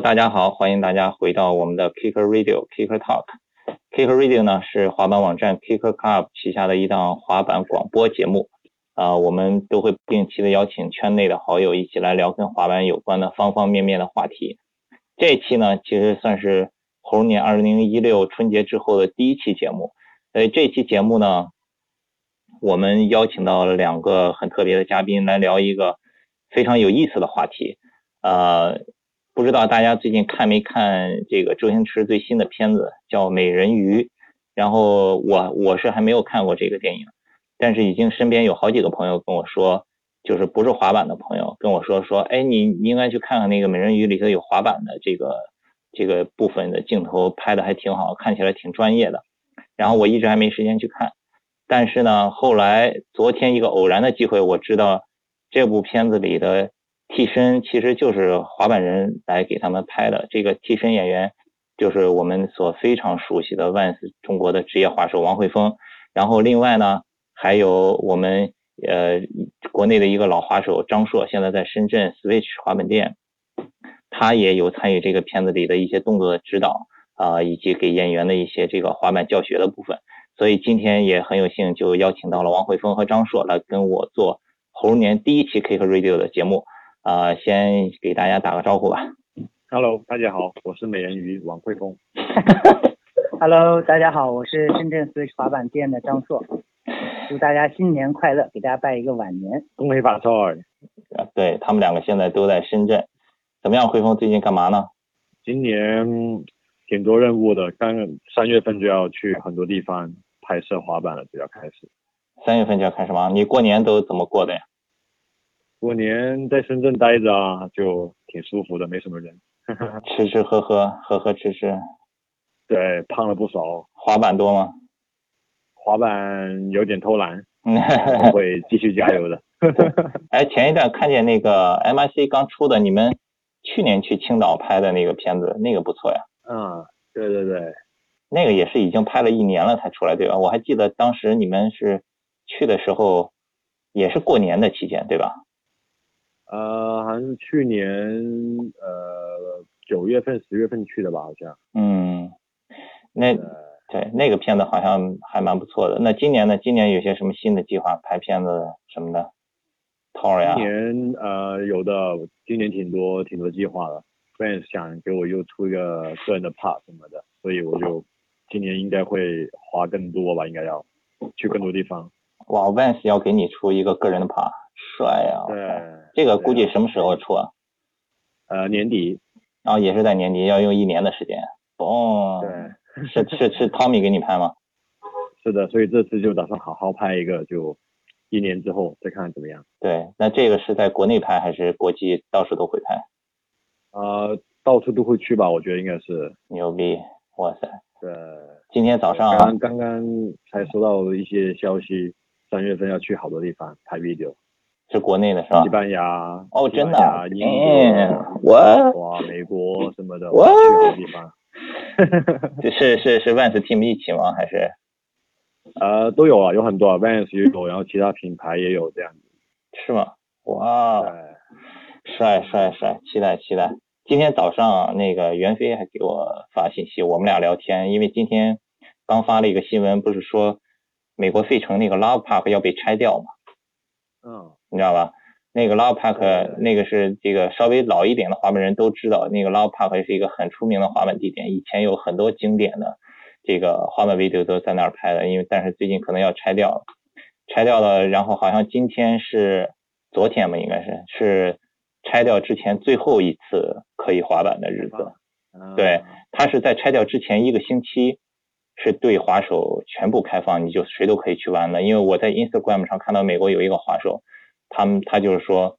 大家好，欢迎大家回到我们的 Kicker Radio Kicker Talk。Kicker Radio 呢是滑板网站 Kicker Club 旗下的一档滑板广播节目。啊，我们都会定期的邀请圈内的好友一起来聊跟滑板有关的方方面面的话题。这期呢，其实算是猴年二零一六春节之后的第一期节目。所以这期节目呢，我们邀请到了两个很特别的嘉宾来聊一个非常有意思的话题。呃，不知道大家最近看没看这个周星驰最新的片子叫《美人鱼》？然后我我是还没有看过这个电影，但是已经身边有好几个朋友跟我说，就是不是滑板的朋友跟我说说，哎，你应该去看看那个《美人鱼》里头有滑板的这个这个部分的镜头拍的还挺好，看起来挺专业的。然后我一直还没时间去看，但是呢，后来昨天一个偶然的机会，我知道这部片子里的替身其实就是滑板人来给他们拍的。这个替身演员就是我们所非常熟悉的万斯中国的职业滑手王慧峰。然后另外呢，还有我们呃国内的一个老滑手张硕，现在在深圳 Switch 滑板店，他也有参与这个片子里的一些动作的指导。啊，以及给演员的一些这个滑板教学的部分，所以今天也很有幸就邀请到了王慧峰和张硕来跟我做猴年第一期 Kick Radio 的节目。啊，先给大家打个招呼吧。Hello，大家好，我是美人鱼王慧峰。Hello，大家好，我是深圳 Switch 滑板店的张硕。祝大家新年快乐，给大家拜一个晚年，恭喜发财。啊，对他们两个现在都在深圳。怎么样，慧峰最近干嘛呢？今年。挺多任务的，刚三月份就要去很多地方拍摄滑板了，就要开始。三月份就要开始吗？你过年都怎么过的呀？过年在深圳待着啊，就挺舒服的，没什么人。吃吃喝喝，喝喝吃吃。对，胖了不少。滑板多吗？滑板有点偷懒，会继续加油的。哎，前一段看见那个 M I C 刚出的，你们去年去青岛拍的那个片子，那个不错呀。嗯，对对对，那个也是已经拍了一年了才出来，对吧？我还记得当时你们是去的时候，也是过年的期间，对吧？呃，好像是去年呃九月份、十月份去的吧，好像。嗯，那对那个片子好像还蛮不错的。那今年呢？今年有些什么新的计划？拍片子什么的？套呀？今年呃有的，今年挺多挺多计划的。fans 想给我又出一个个人的 part 什么的，所以我就今年应该会花更多吧，应该要去更多地方。哇，Vans 要给你出一个个人的 part，帅呀！对，这个估计什么时候出啊？呃，年底。然后也是在年底，要用一年的时间。哦。对。是是是，Tommy 给你拍吗？是的，所以这次就打算好好拍一个，就一年之后再看看怎么样。对，那这个是在国内拍还是国际到处都会拍？呃，到处都会去吧，我觉得应该是牛逼，哇塞！对，今天早上刚刚刚才收到一些消息，三月份要去好多地方拍 video，是国内的是吧？西班牙哦，真的，英国，我哇，美国什么的，我去好多地方。是是是，Vans team 一起吗？还是？呃，都有啊，有很多，Vans 也有，然后其他品牌也有这样子。是吗？哇！帅帅帅，期待期待。今天早上那个袁飞还给我发信息，我们俩聊天，因为今天刚发了一个新闻，不是说美国费城那个 Love Park 要被拆掉吗？嗯，你知道吧？那个 Love Park 那个是这个稍微老一点的滑板人都知道，那个 Love Park 是一个很出名的滑板地点，以前有很多经典的这个滑板 video 都在那儿拍的，因为但是最近可能要拆掉了，拆掉了，然后好像今天是昨天吧，应该是是。拆掉之前最后一次可以滑板的日子，对，他是在拆掉之前一个星期是对滑手全部开放，你就谁都可以去玩的。因为我在 Instagram 上看到美国有一个滑手，他们他就是说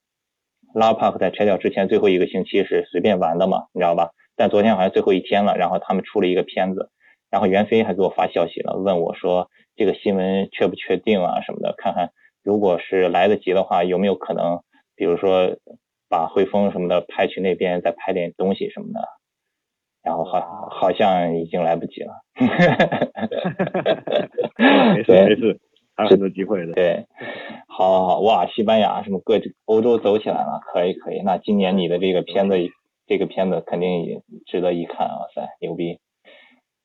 ，La Park 在拆掉之前最后一个星期是随便玩的嘛，你知道吧？但昨天好像最后一天了，然后他们出了一个片子，然后袁飞还给我发消息了，问我说这个新闻确不确定啊什么的，看看如果是来得及的话，有没有可能，比如说。把汇丰什么的派去那边，再拍点东西什么的，然后好好像已经来不及了。没 事 没事，还有很多机会的。对，好好好，哇，西班牙什么各欧洲走起来了，可以可以。那今年你的这个片子这个片子肯定也值得一看哇！塞，牛逼！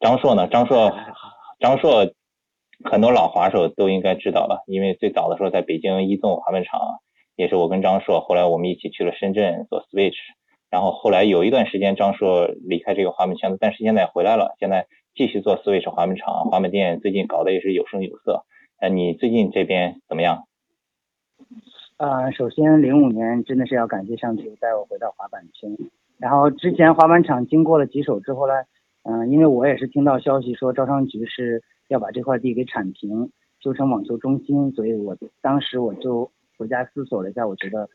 张硕呢？张硕，张硕，很多老滑手都应该知道了，因为最早的时候在北京一纵滑板场，也是我跟张硕，后来我们一起去了深圳做 Switch，然后后来有一段时间张硕离开这个滑板圈子，但是现在回来了，现在继续做 Switch 滑板场，滑板店最近搞得也是有声有色。呃，你最近这边怎么样？呃，首先零五年真的是要感谢上帝带我回到滑板圈，然后之前滑板场经过了几手之后呢，嗯，因为我也是听到消息说招商局是要把这块地给铲平，修成网球中心，所以我当时我就回家思索了一下，我觉得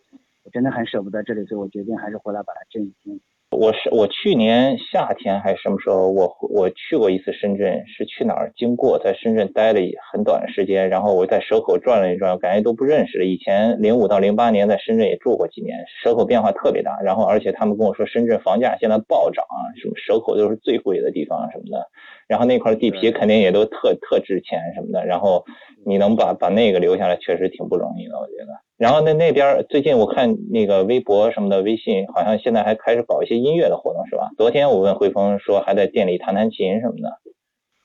我真的很舍不得这里，所以我决定还是回来把它振兴。我是我去年夏天还是什么时候，我我去过一次深圳，是去哪儿经过，在深圳待了很短时间，然后我在蛇口转了一转，感觉都不认识了。以前零五到零八年在深圳也住过几年，蛇口变化特别大，然后而且他们跟我说深圳房价现在暴涨啊，什么蛇口都是最贵的地方什么的，然后那块地皮肯定也都特特值钱什么的，然后你能把把那个留下来，确实挺不容易的，我觉得。然后那那边最近我看那个微博什么的，微信好像现在还开始搞一些音乐的活动，是吧？昨天我问汇丰说还在店里弹弹琴什么的。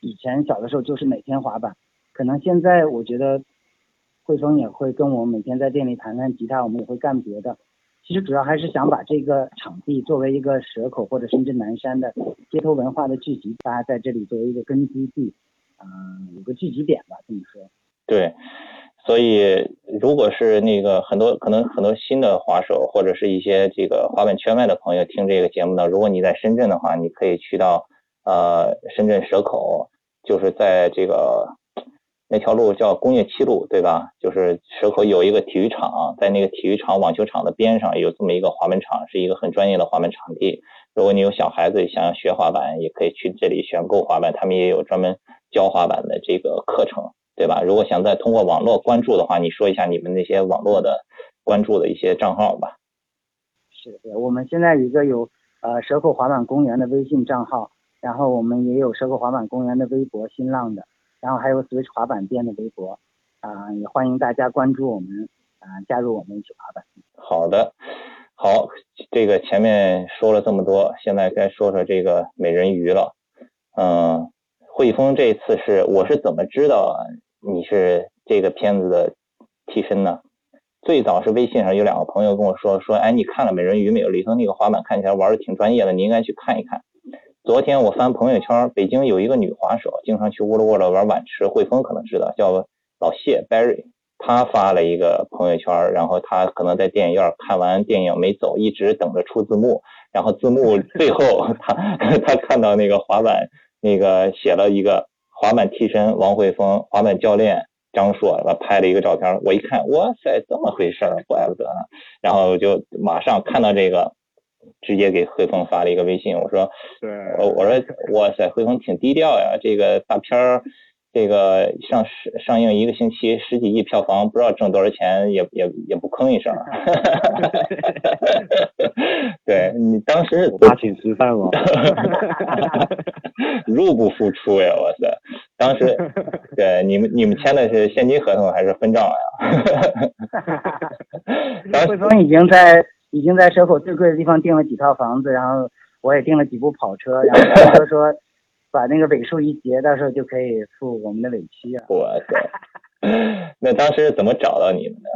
以前小的时候就是每天滑板，可能现在我觉得汇丰也会跟我们每天在店里弹弹吉他，我们也会干别的。其实主要还是想把这个场地作为一个蛇口或者深圳南山的街头文化的聚集，大家在这里作为一个根基地，嗯，有个聚集点吧，这么说。对。所以，如果是那个很多可能很多新的滑手，或者是一些这个滑板圈外的朋友听这个节目呢，如果你在深圳的话，你可以去到呃深圳蛇口，就是在这个那条路叫工业七路，对吧？就是蛇口有一个体育场，在那个体育场网球场的边上有这么一个滑板场，是一个很专业的滑板场地。如果你有小孩子想要学滑板，也可以去这里选购滑板，他们也有专门教滑板的这个课程。对吧？如果想再通过网络关注的话，你说一下你们那些网络的关注的一些账号吧。是的，我们现在一个有呃蛇口滑板公园的微信账号，然后我们也有蛇口滑板公园的微博、新浪的，然后还有 Switch 滑板店的微博，啊，也欢迎大家关注我们，啊，加入我们一起滑板。好的，好，这个前面说了这么多，现在该说说这个美人鱼了，嗯。汇丰这次是我是怎么知道你是这个片子的替身呢？最早是微信上有两个朋友跟我说说，哎，你看了美人鱼没有？里头那个滑板看起来玩的挺专业的，你应该去看一看。昨天我翻朋友圈，北京有一个女滑手，经常去乌鲁沃了玩碗池，汇丰可能知道，叫老谢 Barry，他发了一个朋友圈，然后他可能在电影院看完电影没走，一直等着出字幕，然后字幕 最后他他看到那个滑板。那个写了一个滑板替身王慧峰，滑板教练张硕，他拍了一个照片，我一看，哇塞，这么回事儿，怪不得呢。然后就马上看到这个，直接给汇丰发了一个微信，我说，我我说，哇塞，汇丰挺低调呀，这个大片儿。这个上上映一个星期十几亿票房，不知道挣多少钱，也也也不吭一声。对你当时大请吃饭吗？入不敷出呀！哇塞，当时对你们你们签的是现金合同还是分账呀？汇丰已经在已经在蛇口最贵的地方订了几套房子，然后我也订了几部跑车，然后他说。把那个尾数一结，到时候就可以付我们的尾期啊！哇塞，那当时怎么找到你们的？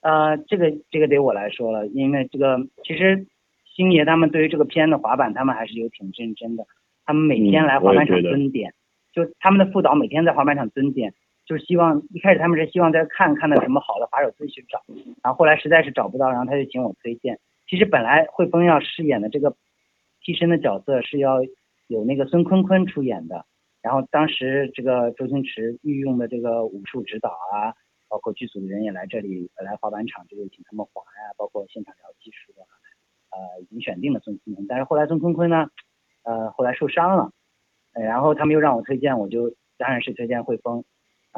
啊，这个这个得我来说了，因为这个其实星爷他们对于这个片的滑板，他们还是有挺认真的。他们每天来滑板场蹲点，就他们的副导每天在滑板场蹲点，就是希望一开始他们是希望在看看到什么好的滑手自己去找，然后后来实在是找不到，然后他就请我推荐。其实本来汇丰要饰演的这个替身的角色是要。有那个孙坤坤出演的，然后当时这个周星驰御用的这个武术指导啊，包括剧组的人也来这里来滑板场，就是请他们滑呀，包括现场聊技术啊，呃，已经选定了孙坤坤，但是后来孙坤坤呢，呃，后来受伤了，然后他们又让我推荐，我就当然是推荐汇丰，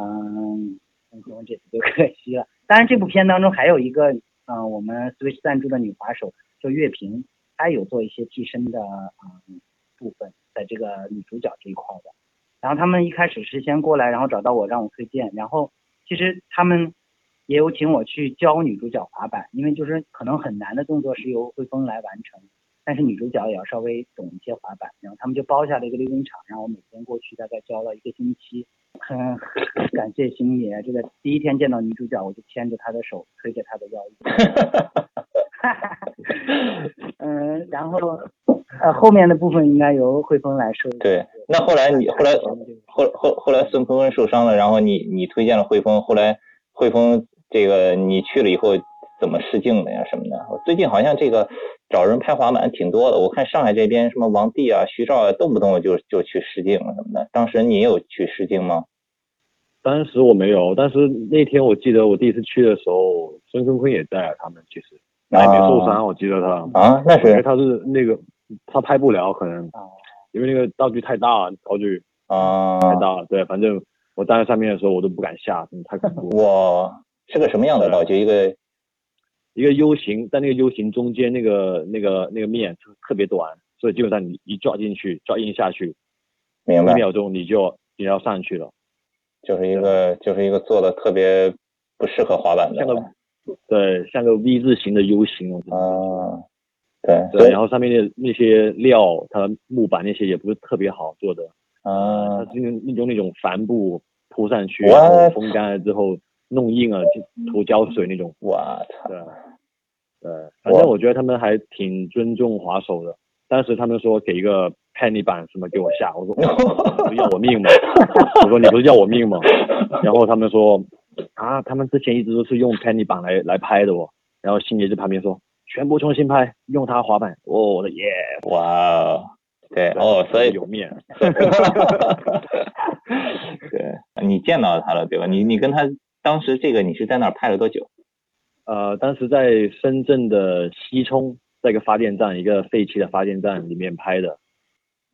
嗯，孙坤坤这次就可惜了。当然这部片当中还有一个，嗯，我们 Switch 赞助的女滑手叫岳平，她有做一些替身的，嗯，部分。在这个女主角这一块的，然后他们一开始是先过来，然后找到我让我推荐，然后其实他们也有请我去教女主角滑板，因为就是可能很难的动作是由汇丰来完成，但是女主角也要稍微懂一些滑板，然后他们就包下了一个溜冰场，让我每天过去，大概教了一个星期。很感谢星爷，这个第一天见到女主角，我就牵着她的手，推着她的腰椅。嗯，然后呃后面的部分应该由汇丰来说。对，那后来你后来后后后来孙坤坤受伤了，然后你你推荐了汇丰，后来汇丰这个你去了以后怎么试镜的呀什么的？我最近好像这个找人拍滑板挺多的，我看上海这边什么王帝啊、徐兆啊，动不动就就去试镜了什么的。当时你有去试镜吗？当时我没有，但是那天我记得我第一次去的时候，孙坤坤也在啊，他们其实。还没受伤，我记得他啊，那是他是那个他拍不了，可能因为那个道具太大，道具啊太大了。对，反正我站在上面的时候，我都不敢下，太恐怖。我，是个什么样的道具？一个一个 U 型，在那个 U 型中间那个那个那个面特别短，所以基本上你一抓进去，抓印下去，明白？一秒钟你就你要上去了，就是一个就是一个做的特别不适合滑板的。像个对，像个 V 字形的 U 型啊。对对，然后上面的那些料，它木板那些也不是特别好做的。啊。它是用用那种帆布铺上去，然后风干了之后弄硬了就涂胶水那种。我操。对。对，反正我觉得他们还挺尊重滑手的。当时他们说给一个 penny 板什么给我下，我说 不要我命吗？我说你不是要我命吗？然后他们说。啊，他们之前一直都是用 Penny 板来来拍的哦，然后星爷在旁边说，全部重新拍，用它滑板。哦，我的耶，哇，对，哦，所以有面。对，你见到他了对吧？你你跟他当时这个你是在那儿拍了多久？呃，当时在深圳的西冲，在一个发电站，一个废弃的发电站里面拍的。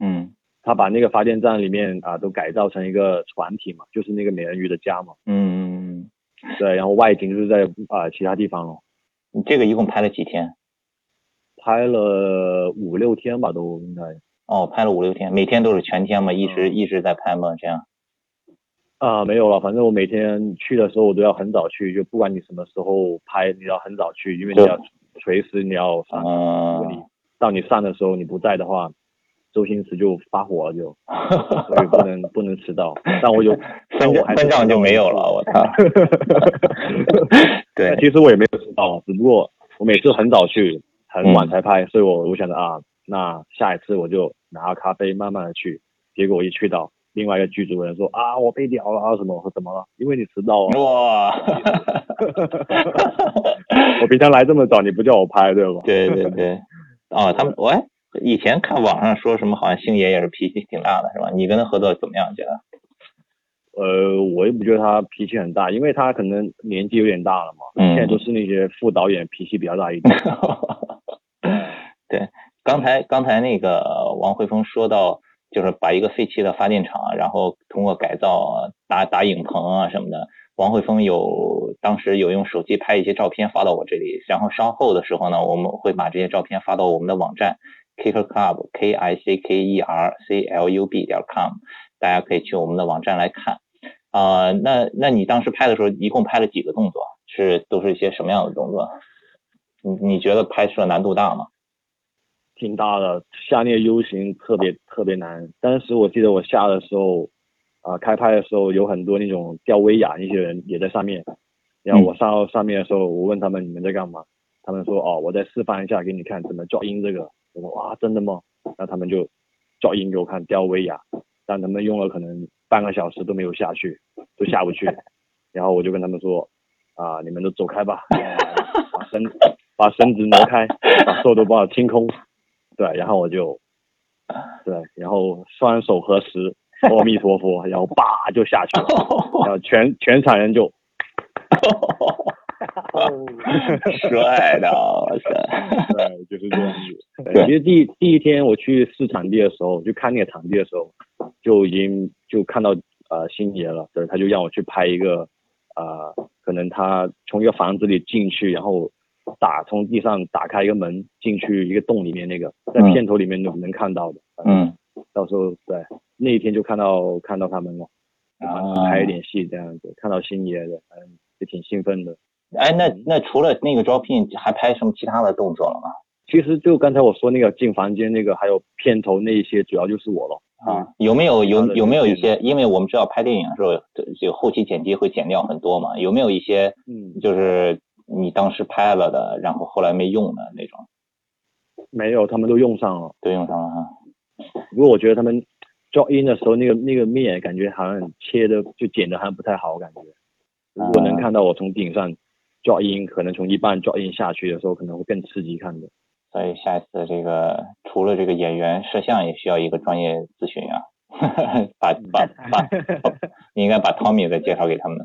嗯。他把那个发电站里面啊都改造成一个船体嘛，就是那个美人鱼的家嘛。嗯，对，然后外景就是在啊其他地方了。你这个一共拍了几天？拍了五六天吧，都应该。哦，拍了五六天，每天都是全天嘛，一直一直在拍嘛？这样？啊，没有了，反正我每天去的时候我都要很早去，就不管你什么时候拍，你要很早去，因为你要随时你要上。如果你到你上的时候你不在的话。周星驰就发火了，就所以不能不能迟到。但我有 分分账就没有了，我操！对，其实我也没有迟到，只不过我每次很早去，很晚才拍，所以我我想着啊，那下一次我就拿咖啡慢慢的去。结果我一去到，另外一个剧组人说啊，我被屌了啊什么？我说怎么了？因为你迟到了。哇！我平常来这么早，你不叫我拍对吧？对对对。哦，他们 喂。以前看网上说什么，好像星爷也是脾气挺大的，是吧？你跟他合作怎么样？觉得？呃，我也不觉得他脾气很大，因为他可能年纪有点大了嘛。嗯。现在都是那些副导演脾气比较大一点。对，刚才刚才那个王慧峰说到，就是把一个废弃的发电厂，然后通过改造打打影棚啊什么的。王慧峰有当时有用手机拍一些照片发到我这里，然后稍后的时候呢，我们会把这些照片发到我们的网站。Kicker Club K I C K E R C L U B 点 com，大家可以去我们的网站来看。啊，那那你当时拍的时候，一共拍了几个动作？是都是一些什么样的动作？你你觉得拍摄难度大吗？挺大的，下那个 U 型特别特别难。当时我记得我下的时候，啊，开拍的时候有很多那种吊威亚那些人也在上面。然后我上到上面的时候，我问他们你们在干嘛？他们说哦，我在示范一下给你看怎么抓音这个。我说哇，真的吗？那他们就照音给我看，吊威亚，但他们用了可能半个小时都没有下去，都下不去。然后我就跟他们说，啊，你们都走开吧，把绳把绳子挪开，把手都帮我清空。对，然后我就，对，然后双手合十，阿弥陀佛，然后叭就下去了，然后全全场人就。帅的，哇塞！对，就是这样子。其实第第一天我去试场地的时候，就看那个场地的时候，就已经就看到呃星爷了。对，他就让我去拍一个呃，可能他从一个房子里进去，然后打从地上打开一个门进去一个洞里面那个，在片头里面能能看到的。嗯。到时候对那一天就看到看到他们了，然后拍一点戏这样子，看到星爷的，嗯，也挺兴奋的。哎，那那除了那个招聘，还拍什么其他的动作了吗？其实就刚才我说那个进房间那个，还有片头那一些，主要就是我了。啊，有没有有有没有一些？因为我们知道拍电影的时候，就后期剪辑会剪掉很多嘛。有没有一些，嗯，就是你当时拍了的，然后后来没用的那种？没有，他们都用上了，都用上了哈。不过我觉得他们 drop in 的时候，那个那个面感觉好像切的就剪的还不太好，感觉。如果能看到我从顶上 drop in，可能从一半 drop in 下去的时候，可能会更刺激看的。所以下一次这个除了这个演员，摄像也需要一个专业咨询啊。把把把，你应该把 Tommy 再介绍给他们。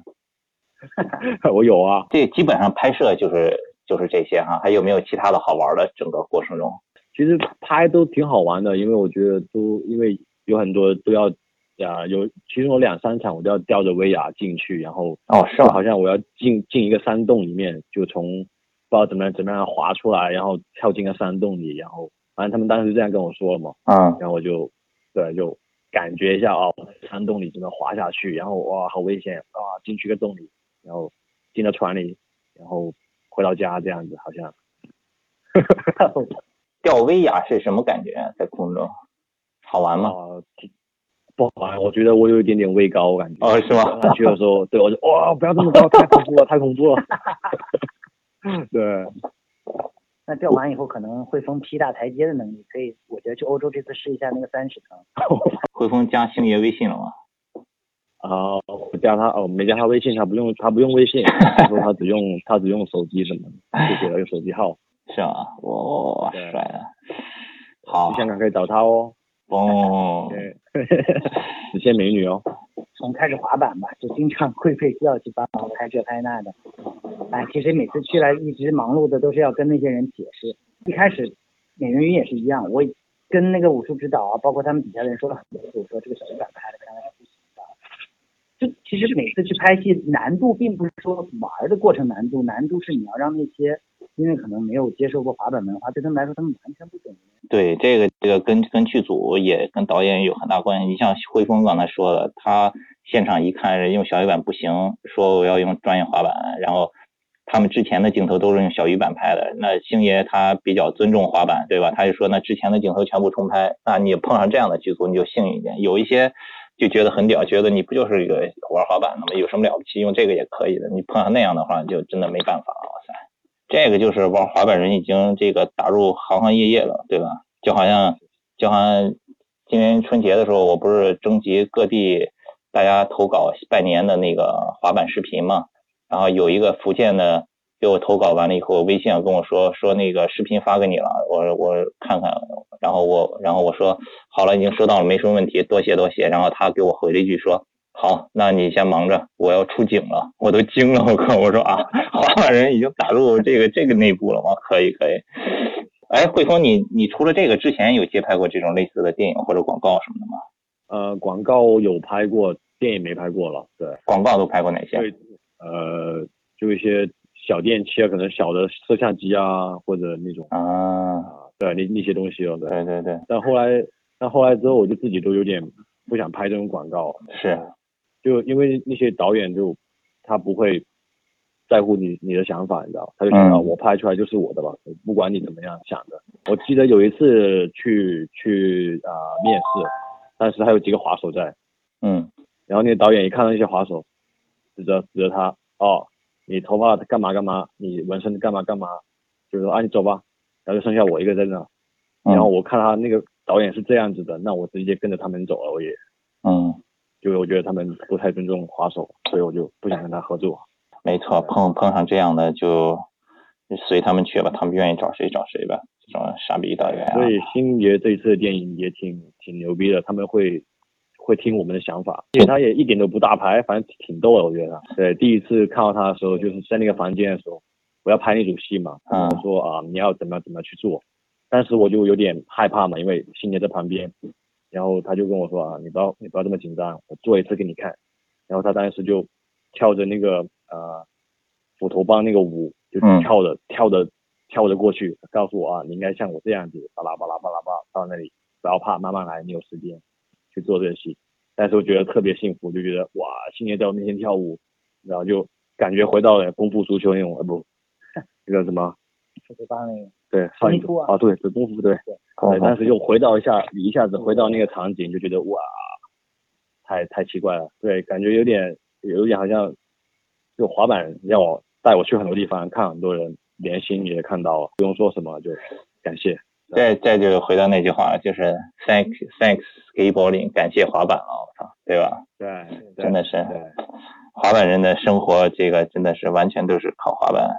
我有啊，这基本上拍摄就是就是这些哈，还有没有其他的好玩的？整个过程中，其实拍都挺好玩的，因为我觉得都因为有很多都要啊，有其中有两三场我都要吊着威亚进去，然后哦是？好像我要进进一个山洞里面，就从。不知道怎么样怎么样滑出来，然后跳进个山洞里，然后反正他们当时这样跟我说了嘛，嗯，然后我就对就感觉一下哦，山洞里怎么滑下去，然后哇好危险啊，进去个洞里，然后进到船里，然后回到家这样子，好像，吊威亚是什么感觉？在空中好玩吗？不好玩，我觉得我有一点点畏高我感觉。哦，是吗？去的时候，对我就哇不要这么高，太恐怖了，太恐怖了。对，那钓完以后可能汇丰劈大台阶的能力，可以，我觉得去欧洲这次试一下那个三十层。汇丰加星爷微信了吗？啊，我加他哦，没加他微信，他不用，他不用微信，他说他只用他只用手机什么的，就给了个手机号。是吗？哇，帅的。好，香港可以找他哦。哦。对 只限美女哦。从开始滑板吧，就经常会被叫去帮忙拍这拍那的。哎，其实每次去了，一直忙碌的都是要跟那些人解释。一开始美人鱼也是一样，我跟那个武术指导啊，包括他们底下的人说了很多次，我说这个小鱼板拍的。就其实每次去拍戏，难度并不是说玩的过程难度，难度是你要让那些因为可能没有接受过滑板文化，对他们来说他们完全不懂。对，这个这个跟跟剧组也跟导演有很大关系。你像汇丰刚才说的，他。现场一看，用小鱼板不行，说我要用专业滑板。然后他们之前的镜头都是用小鱼板拍的。那星爷他比较尊重滑板，对吧？他就说那之前的镜头全部重拍。那你碰上这样的剧组，你就幸运一点。有一些就觉得很屌，觉得你不就是一个玩滑板的吗？有什么了不起？用这个也可以的。你碰上那样的话，就真的没办法了。哇塞，这个就是玩滑板人已经这个打入行行业业了，对吧？就好像就好像今年春节的时候，我不是征集各地。大家投稿拜年的那个滑板视频嘛，然后有一个福建的给我投稿完了以后，微信上跟我说说那个视频发给你了，我我看看，然后我然后我说好了，已经收到了，没什么问题，多谢多谢。然后他给我回了一句说好，那你先忙着，我要出警了，我都惊了，我靠，我说啊，滑板人已经打入这个这个内部了吗？可以可以。哎，汇丰，你你除了这个之前有接拍过这种类似的电影或者广告什么的吗？呃，广告有拍过，电影没拍过了。对，广告都拍过哪些？对，呃，就一些小电器啊，可能小的摄像机啊，或者那种啊，对，那那些东西哦。对对对。但后来，但后来之后，我就自己都有点不想拍这种广告。是。就因为那些导演就他不会在乎你你的想法，你知道，他就想到我拍出来就是我的吧，不管你怎么样想的。我记得有一次去去啊面试。当时还有几个滑手在，嗯，然后那个导演一看到那些滑手，指着指着他，哦，你头发干嘛干嘛，你纹身干嘛干嘛，就是说啊你走吧，然后就剩下我一个在那，然后我看他那个导演是这样子的，那我直接跟着他们走了，我也，嗯，就我觉得他们不太尊重滑手，所以我就不想跟他合作。没错，碰碰上这样的就随他们去吧，他们愿意找谁找谁吧。这种傻逼导演啊！所以星爷这一次的电影也挺挺牛逼的，他们会会听我们的想法，因为他也一点都不大牌，反正挺逗的，我觉得。对，第一次看到他的时候，就是在那个房间的时候，我要拍那组戏嘛，我说啊，你要怎么怎么去做，当时我就有点害怕嘛，因为星爷在旁边，然后他就跟我说啊，你不要你不要这么紧张，我做一次给你看，然后他当时就跳着那个呃斧头帮那个舞，就跳着跳着。跳着过去，告诉我啊，你应该像我这样子，巴拉巴拉巴拉巴拉到那里，不要怕，慢慢来，你有时间去做这个戏。但是我觉得特别幸福，就觉得哇，星爷在我面前跳舞，然后就感觉回到了功夫足球那种，不，那个什么，对方那个，对，上一部啊，对，对功夫对，对，但是又回到一下，一下子回到那个场景，就觉得哇，太太奇怪了，对，感觉有点有点好像，就滑板让我带我去很多地方，看很多人，连心也看到了，不用说什么，就感谢。再再就回到那句话，就是 thank thanks skateboarding，感谢滑板了，我操，对吧？对，真的是，滑板人的生活，这个真的是完全都是靠滑板，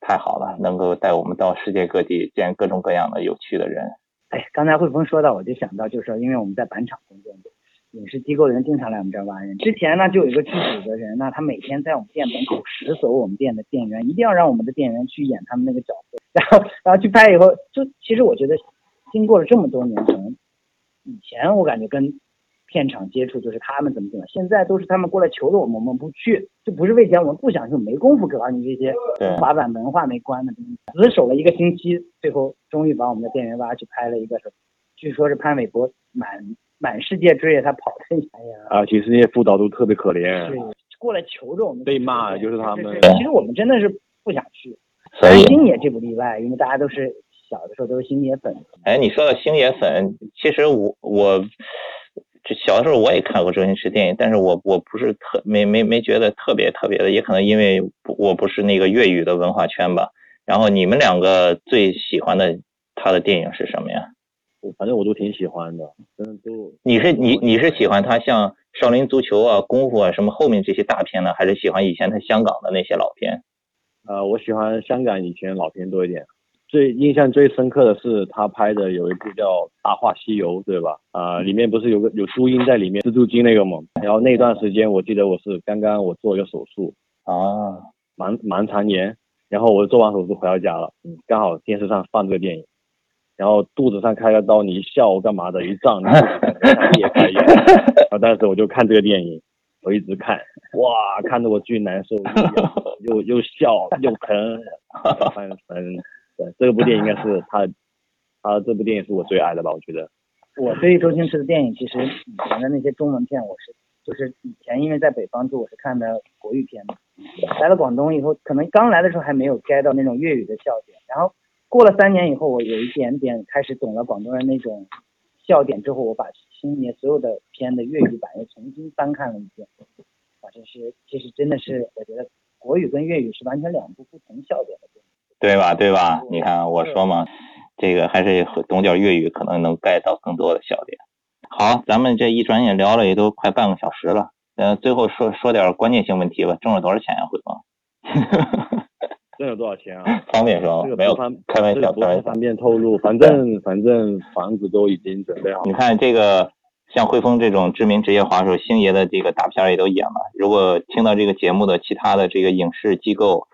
太好了，能够带我们到世界各地见各种各样的有趣的人。哎，刚才汇丰说到，我就想到，就是说，因为我们在板厂工作，影视机构的人经常来我们这儿挖人。之前呢，就有一个剧组的人呢，他每天在我们店门口死守我们店的店员，一定要让我们的店员去演他们那个角色。然后，然后去拍以后，就其实我觉得，经过了这么多年，可能以前我感觉跟片场接触就是他们怎么怎么，现在都是他们过来求着我们，我们不去，就不是为钱，我们不想去，没功夫搞你这些滑板文化没关的东西。死守了一个星期，最后终于把我们的店员挖去拍了一个，据说是潘玮柏满满世界追着他跑的。哎呀，啊，其实那些副导都特别可怜，过来求着我们，被骂就是他们。其实我们真的是不想去。星爷这不例外，因为大家都是小的时候都是星爷粉。哎，你说到星爷粉，其实我我这小的时候我也看过周星驰电影，但是我我不是特没没没觉得特别特别的，也可能因为我不是那个粤语的文化圈吧。然后你们两个最喜欢的他的电影是什么呀？我反正我都挺喜欢的，真的都。你是你你是喜欢他像少林足球啊、功夫啊什么后面这些大片呢，还是喜欢以前他香港的那些老片？呃，我喜欢香港以前老片多一点，最印象最深刻的是他拍的有一部叫《大话西游》，对吧？啊，里面不是有个有朱茵在里面，蜘蛛精那个嘛。然后那段时间我记得我是刚刚我做一个手术啊，盲盲肠炎，然后我做完手术回到家了，嗯，刚好电视上放这个电影，然后肚子上开个刀，你一笑干嘛的，一胀，裂开一样，然后当时我就看这个电影。我一直看，哇，看得我巨难受，又又笑又疼，反正 对，这部电影应该是他，他这部电影是我最爱的吧？我觉得。我对周星驰的电影，其实以前的那些中文片，我是就是以前因为在北方住，我是看的国语片嘛。来了广东以后，可能刚来的时候还没有 get 到那种粤语的笑点，然后过了三年以后，我有一点点开始懂了广东人那种。笑点之后，我把星爷所有的片的粤语版又重新翻看了一遍，啊，这是其实真的是我觉得国语跟粤语是完全两部不同笑点的电影，对吧？对吧？你看我说嘛，这个还是懂点粤语可能能 get 到更多的笑点。好，咱们这一转眼聊了也都快半个小时了，呃，最后说说点关键性问题吧，挣了多少钱呀，汇丰？这有多少钱啊？方便说，没有开玩笑，不方便透露。反正反正房子都已经准备好。你看这个，像汇丰这种知名职业滑手，星爷的这个大片也都演了。如果听到这个节目的其他的这个影视机构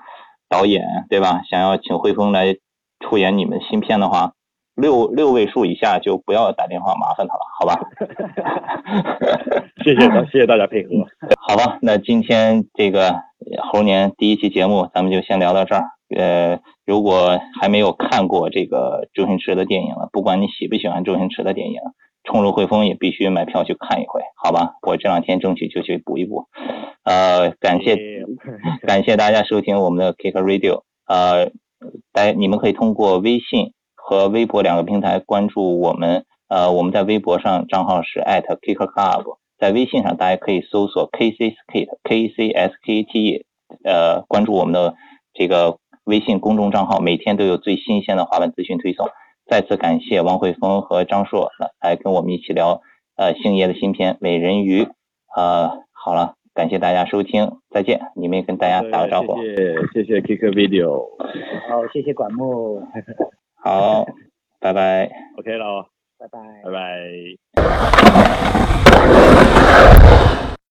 导演，对吧？想要请汇丰来出演你们新片的话，六六位数以下就不要打电话麻烦他了，好吧？谢谢谢谢大家配合。好吧，那今天这个。猴年第一期节目，咱们就先聊到这儿。呃，如果还没有看过这个周星驰的电影了，不管你喜不喜欢周星驰的电影，冲入汇丰也必须买票去看一回，好吧？我这两天争取就去补一补。呃，感谢感谢大家收听我们的 Kick Radio。呃，大家你们可以通过微信和微博两个平台关注我们。呃，我们在微博上账号是 @KickerClub。在微信上，大家可以搜索 KCSkate K C S K T E，呃，关注我们的这个微信公众账号，每天都有最新鲜的滑板资讯推送。再次感谢王慧峰和张硕来跟我们一起聊呃星爷的新片《美人鱼》。呃，好了，感谢大家收听，再见。你们也跟大家打个招呼。谢谢谢谢 Kick Video。好，谢谢管木。好，拜拜。OK 了。拜拜。拜拜。